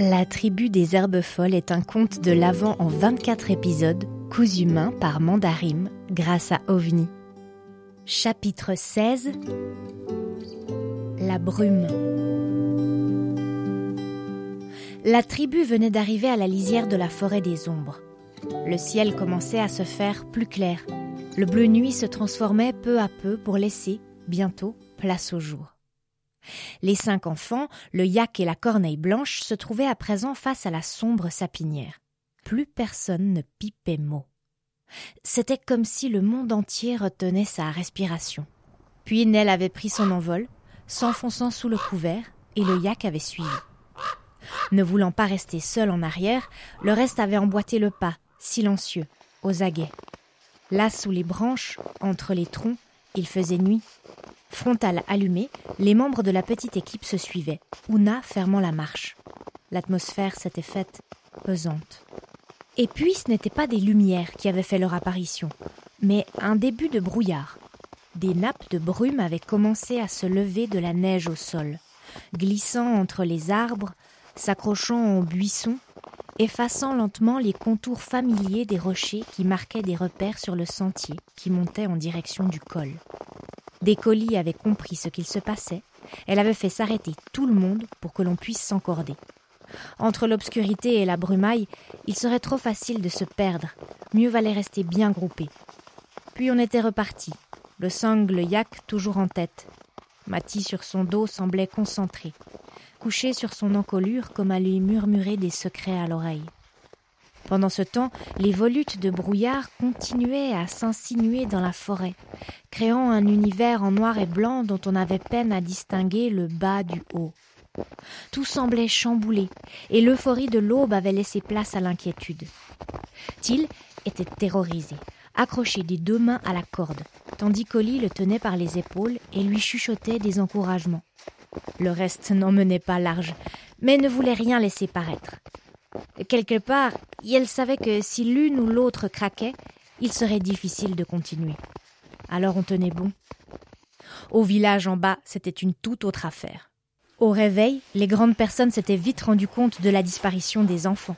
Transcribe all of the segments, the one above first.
La tribu des herbes folles est un conte de l'Avent en 24 épisodes, cousu main par Mandarim grâce à OVNI. Chapitre 16 La brume. La tribu venait d'arriver à la lisière de la forêt des ombres. Le ciel commençait à se faire plus clair. Le bleu nuit se transformait peu à peu pour laisser, bientôt, place au jour. Les cinq enfants, le yak et la corneille blanche, se trouvaient à présent face à la sombre sapinière. Plus personne ne pipait mot. C'était comme si le monde entier retenait sa respiration. Puis Nell avait pris son envol, s'enfonçant sous le couvert, et le yak avait suivi. Ne voulant pas rester seul en arrière, le reste avait emboîté le pas, silencieux, aux aguets. Là, sous les branches, entre les troncs, il faisait nuit. Frontale allumée, les membres de la petite équipe se suivaient, Ouna fermant la marche. L'atmosphère s'était faite pesante. Et puis ce n'étaient pas des lumières qui avaient fait leur apparition, mais un début de brouillard. Des nappes de brume avaient commencé à se lever de la neige au sol, glissant entre les arbres, s'accrochant aux buissons, effaçant lentement les contours familiers des rochers qui marquaient des repères sur le sentier qui montait en direction du col. Des colis avaient compris ce qu'il se passait. Elle avait fait s'arrêter tout le monde pour que l'on puisse s'encorder. Entre l'obscurité et la brumaille, il serait trop facile de se perdre. Mieux valait rester bien groupé. Puis on était reparti, le sangle yak toujours en tête. Mati sur son dos semblait concentré, couché sur son encolure comme à lui murmurer des secrets à l'oreille. Pendant ce temps, les volutes de brouillard continuaient à s'insinuer dans la forêt, créant un univers en noir et blanc dont on avait peine à distinguer le bas du haut. Tout semblait chamboulé, et l'euphorie de l'aube avait laissé place à l'inquiétude. Till était terrorisé, accroché des deux mains à la corde, tandis qu'Oli le tenait par les épaules et lui chuchotait des encouragements. Le reste n'en menait pas large, mais ne voulait rien laisser paraître. Quelque part, elle savait que si l'une ou l'autre craquait, il serait difficile de continuer. Alors on tenait bon. Au village en bas, c'était une toute autre affaire. Au réveil, les grandes personnes s'étaient vite rendues compte de la disparition des enfants.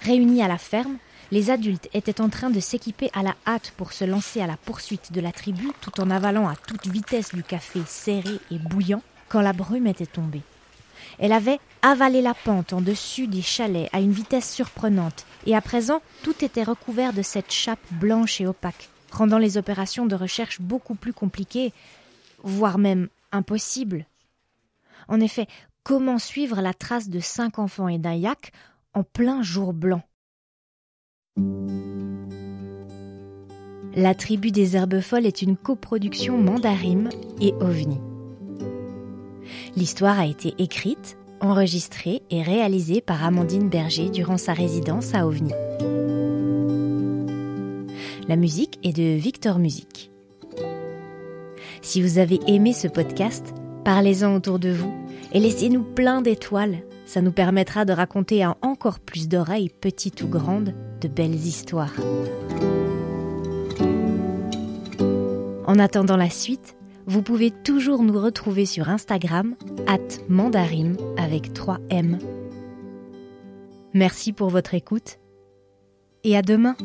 Réunis à la ferme, les adultes étaient en train de s'équiper à la hâte pour se lancer à la poursuite de la tribu tout en avalant à toute vitesse du café serré et bouillant quand la brume était tombée. Elle avait avalé la pente en dessus des chalets à une vitesse surprenante, et à présent tout était recouvert de cette chape blanche et opaque, rendant les opérations de recherche beaucoup plus compliquées, voire même impossibles. En effet, comment suivre la trace de cinq enfants et d'un yak en plein jour blanc? La tribu des herbes folles est une coproduction mandarine et ovni. L'histoire a été écrite, enregistrée et réalisée par Amandine Berger durant sa résidence à OVNI. La musique est de Victor Music. Si vous avez aimé ce podcast, parlez-en autour de vous et laissez-nous plein d'étoiles. Ça nous permettra de raconter à encore plus d'oreilles, petites ou grandes, de belles histoires. En attendant la suite, vous pouvez toujours nous retrouver sur Instagram, at mandarim avec 3 M. Merci pour votre écoute et à demain.